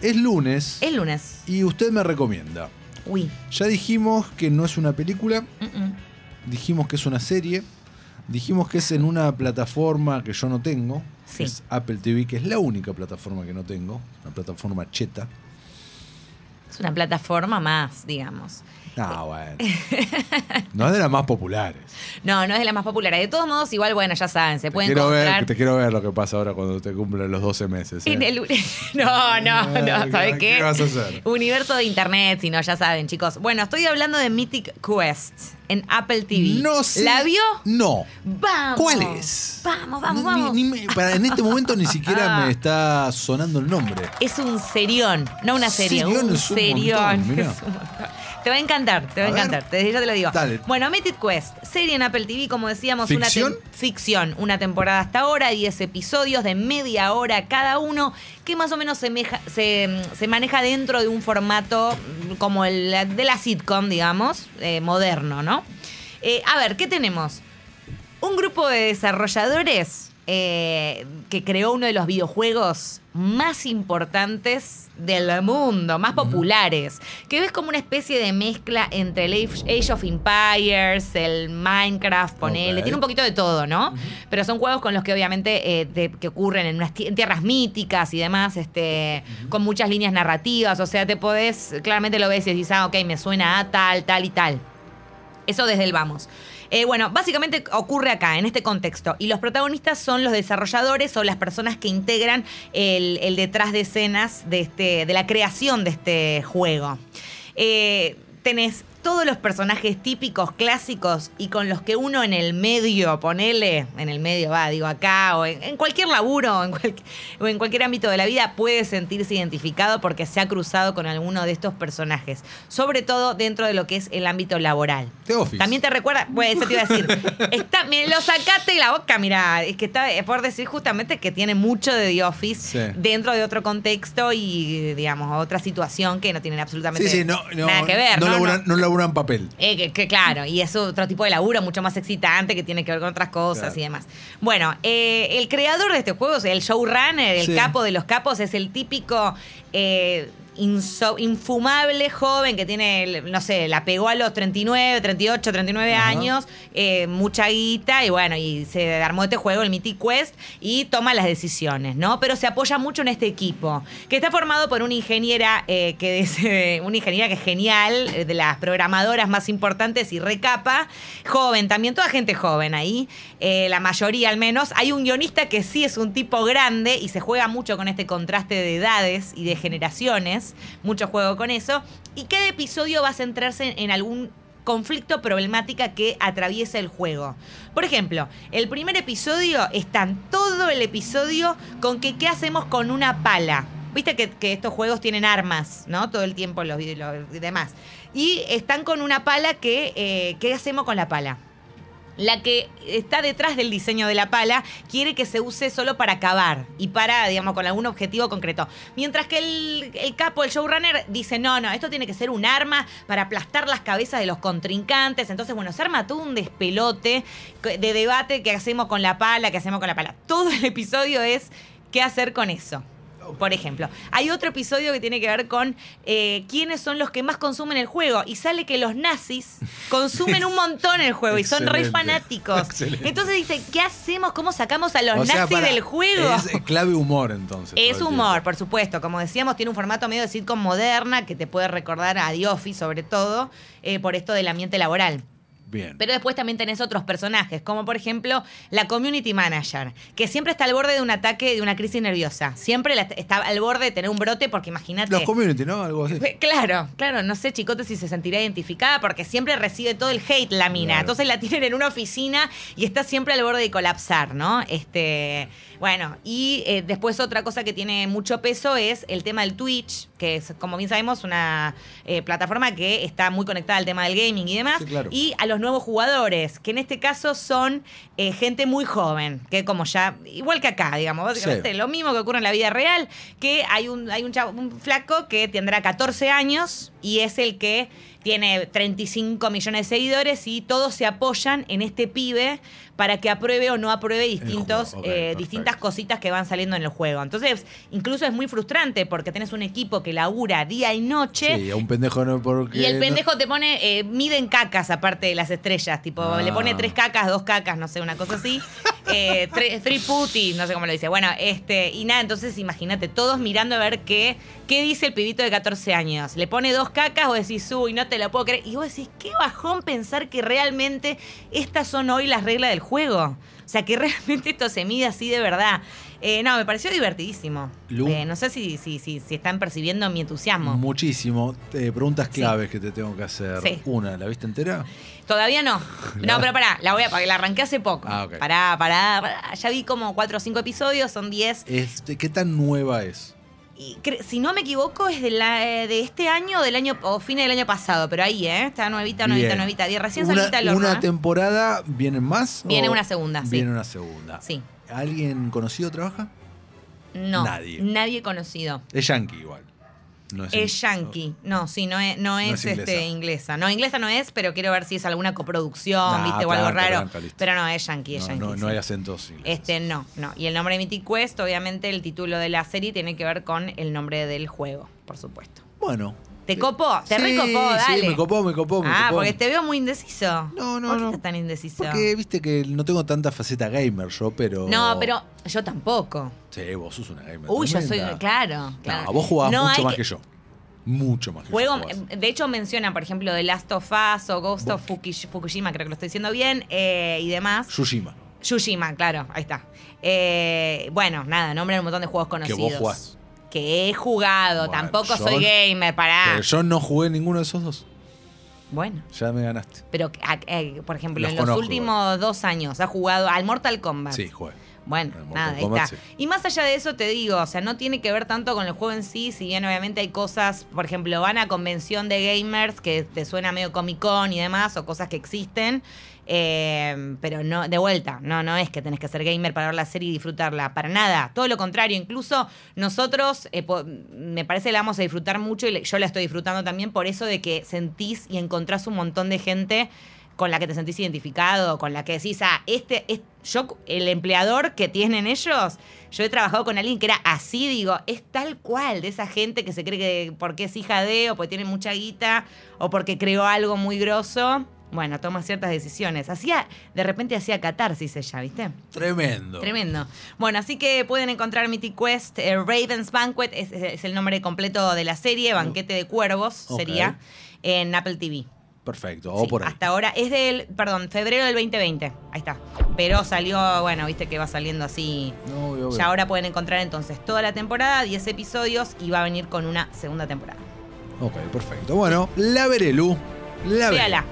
Es lunes Es lunes. y usted me recomienda. Uy. Ya dijimos que no es una película, dijimos que es una serie, dijimos que es en una plataforma que yo no tengo, Sí. es Apple TV, que es la única plataforma que no tengo, una plataforma cheta. Es una plataforma más, digamos. Ah, bueno. No es de las más populares. No, no es de las más populares. De todos modos, igual, bueno, ya saben, se Te pueden quiero, encontrar ver, te quiero ver lo que pasa ahora cuando te cumplen los 12 meses. ¿eh? en el... No, no, no, ¿Qué- ¿sabes qué qué? vas a hacer? Universo de internet, si no, ya saben, chicos. Bueno, estoy hablando de Mythic Quest en Apple TV. No sé. ¿La vio? No. ¡Vamos! ¿Cuál es? Vamos, vamos, vamos. ni me- para, en este momento ni siquiera me está sonando el nombre. Es un serión, no una serie, Serión un es un serión. montón. Es un. Te va a encantar, te va a, A ver. encantar. Desde ya te lo digo. Dale. Bueno, Mythic Quest, serie en Apple TV, como decíamos, una ¿Ficción? tem- ficción, una temporada hasta ahora, 10 episodios de media hora cada uno, que más o menos se, se maneja dentro de un formato como el de la sitcom, digamos, eh, moderno, ¿no? Eh, a ver, ¿qué tenemos? Un grupo de desarrolladores eh, que creó uno de los videojuegos más importantes del mundo, más populares, que ves como una especie de mezcla entre el Age of Empires, el Minecraft, ponele, tiene un poquito de todo, ¿no? Pero son juegos con los que obviamente eh, que ocurren en, unas en tierras míticas y demás, este, con muchas líneas narrativas, o sea, te podés, claramente lo ves y decís, ah, ok, me suena a tal, tal y tal. Eso desde el vamos. Eh, bueno, básicamente ocurre acá, en este contexto. Y los protagonistas son los desarrolladores o las personas que integran el, detrás de escenas de, este, de la creación de este juego. Eh, tenés todos los personajes típicos, clásicos y con los que uno en el medio, ponele, en el medio va, digo acá, o en, en cualquier laburo o en, cual- o en cualquier ámbito de la vida, puede sentirse identificado porque se ha cruzado con alguno de estos personajes. Sobre todo dentro de lo que es el ámbito laboral. The Office. También te recuerda, pues eso te iba a decir. Está, me lo sacaste de la boca, mira, es que está es por decir justamente que tiene mucho de The Office Sí. dentro de otro contexto y, digamos, otra situación que no tienen absolutamente Sí, sí, no, no, nada que ver. no, ¿no? laburan, No. Laburan papel. Eh, que, que claro, y es otro tipo de laburo mucho más excitante que tiene que ver con otras cosas Claro. y demás. Bueno, eh, el creador de este juego, el showrunner, el Sí. capo de los capos, es el típico eh, inso- infumable joven que tiene, no sé, la pegó a los 39, 38, 39 Ajá. años, eh, mucha guita, y bueno, y se armó este juego, el Mythic Quest, y toma las decisiones, ¿no? Pero se apoya mucho en este equipo, que está formado por una ingeniera eh, que es eh, una ingeniera que es genial, eh, de las programadoras más importantes y recapa, joven también, toda gente joven ahí, eh, la mayoría al menos. Hay un guionista que sí es un tipo grande y se juega mucho con este contraste de edades y de generaciones, mucho juego con eso, y cada episodio va a centrarse en algún conflicto problemática que atraviesa el juego. Por ejemplo, el primer episodio están todo el episodio con que qué hacemos con una pala. Viste que, estos juegos tienen armas, ¿no? Todo el tiempo los, los demás. Y están con una pala que, eh, ¿qué hacemos con la pala? La que está detrás del diseño de la pala quiere que se use solo para cavar y para, digamos, con algún objetivo concreto. Mientras que el, capo, el showrunner, dice, no, no, esto tiene que ser un arma para aplastar las cabezas de los contrincantes. Entonces, bueno, se arma todo un despelote de debate que hacemos con la pala, que hacemos con la pala. Todo el episodio es qué hacer con eso. Por ejemplo, hay otro episodio que tiene que ver con eh, quiénes son los que más consumen el juego. Y sale que los nazis consumen un montón el juego y son re fanáticos. Excelente. Entonces dice, ¿qué hacemos? ¿Cómo sacamos a los O nazis del juego? Es eh, clave humor entonces. Es humor, por supuesto. Como decíamos, tiene un formato medio de sitcom moderna que te puede recordar a The Office, sobre todo, eh, por esto del ambiente laboral. Bien. Pero después también tenés otros personajes, como por ejemplo la community manager, que siempre está al borde de un ataque, de una crisis nerviosa. Siempre la- está al borde de tener un brote, porque imagínate. Los community, ¿no? Algo así. Claro, claro, no sé, Chicote, si se sentirá identificada porque siempre recibe todo el hate la mina. Claro. Entonces la tienen en una oficina y está siempre al borde de colapsar, ¿no? Este, bueno, y eh, después otra cosa que tiene mucho peso es el tema del Twitch, que es, como bien sabemos, una eh, plataforma que está muy conectada al tema del gaming y demás. Sí, claro. Y a los nuevos jugadores, que en este caso son eh, gente muy joven, que como ya, igual que acá, digamos, básicamente Sí. lo mismo que ocurre en la vida real, que hay un, hay un, chavo- un flaco que tendrá 14 años y es el que tiene 35 millones de seguidores y todos se apoyan en este pibe para que apruebe o no apruebe distintos, juego, eh, distintas cositas que van saliendo en el juego. Entonces, incluso es muy frustrante porque tenés un equipo que labura día y noche. Sí, a un pendejo no porque. Y el no- pendejo te pone, eh, miden cacas aparte de las estrellas, tipo, Ah. le pone tres cacas, dos cacas, no sé, una cosa así. Eh, putties, no sé cómo lo dice. Bueno, este, y nada, entonces imagínate, todos mirando a ver qué, qué dice el pibito de 14 años. Le pone dos cacas, vos decís, uy, no te lo puedo creer. Y vos decís, qué bajón pensar que realmente estas son hoy las reglas del juego. O sea, que realmente esto se mide así de verdad. Eh, no, me pareció divertidísimo. Lu- Eh, no sé si, si, si, si están percibiendo mi entusiasmo. Muchísimo. Eh, preguntas claves que te tengo que hacer. Sí. Una, ¿la viste entera? Todavía no. No, pero pará, la voy a, porque la arranqué hace poco. Ah, ok. Pará, pará, pará. Ya vi como cuatro o cinco episodios, son 10. Este, ¿Qué tan nueva es? Y si no me equivoco, es de, la, eh, de este año o del año, o fines del año pasado, pero ahí, ¿eh? Está nuevita, nuevita, Bien. nuevita. Die- Recién una, salita el horno. ¿Una ¿eh? temporada vienen más? Viene una segunda, sí. Viene una segunda. Sí. ¿Alguien conocido trabaja? No. Nadie. Nadie conocido. Es yankee igual. No Es in- yankee. No, sí, no es, no es, es inglesa. este, inglesa. No, inglesa no es, pero quiero ver si es alguna coproducción, Ah, ¿viste? O algo raro. pero no, es yankee, es No, yankee. no, no sí. hay acentos ingleses. Este no, no. Y el nombre de Mythic Quest, obviamente el título de la serie tiene que ver con el nombre del juego, por supuesto. Bueno. ¿Te Eh, copó? ¿Te sí, recopó? Dale. Sí, me copó, me copó, me ah, copó. porque te veo muy indeciso. No, no, ¿Por qué no. estás tan indeciso? Porque viste que no tengo tanta faceta gamer yo, pero. No, pero yo tampoco. Sí, vos sos una gamer. Uy, yo soy. Claro. claro. No, vos jugabas No mucho más que yo. Mucho más que Juego, yo. jugabas. de hecho menciona, por ejemplo, The Last of Us o Ghost of Fukish- Fukushima, creo que lo estoy diciendo bien, eh, y demás. Tsushima. Tsushima, claro, ahí está. Eh, bueno, nada, nombran un montón de juegos Que conocidos. vos jugás. Que he jugado, Bueno, tampoco yo- soy gamer, pará. Pero yo no jugué ninguno de esos dos. Bueno, Ya me ganaste. pero, a- eh, por ejemplo, Los en los conozco, últimos dos años, ¿has jugado al Mortal Kombat? Sí, jugué. Bueno, nada, ahí está. sí. Y más allá de eso te digo, o sea, no tiene que ver tanto con el juego en sí, si bien obviamente hay cosas, por ejemplo, van a convención de gamers que te suena medio Comic Con y demás, o cosas que existen, eh, pero no, de vuelta, no, no es que tenés que ser gamer para ver la serie y disfrutarla, para nada, todo lo contrario, incluso nosotros, eh, po- me parece la vamos a disfrutar mucho y le- yo la estoy disfrutando también por eso de que sentís y encontrás un montón de gente con la que te sentís identificado, con la que decís, ah, este, es, yo, el empleador que tienen ellos, yo he trabajado con alguien que era así, digo, es tal cual, de esa gente que se cree que porque es hija de, o porque tiene mucha guita, o porque creó algo muy grosso, bueno, toma ciertas decisiones. Hacía, de repente hacía catarsis ella, ¿viste? Tremendo. Tremendo. Bueno, así que pueden encontrar Mythic Quest, eh, Raven's Banquet, es, es el nombre completo de la serie, Banquete de Cuervos sería, en Apple TV. Perfecto. O Sí, por ahí. Hasta ahora es del, perdón, febrero del 2020. Ahí está. Pero salió, bueno, viste que va saliendo así. No, obvio. Ya ahora pueden encontrar entonces toda la temporada, 10 episodios y va a venir con una segunda temporada. Ok, perfecto. Bueno, la veré, Lu. La veré. Véala.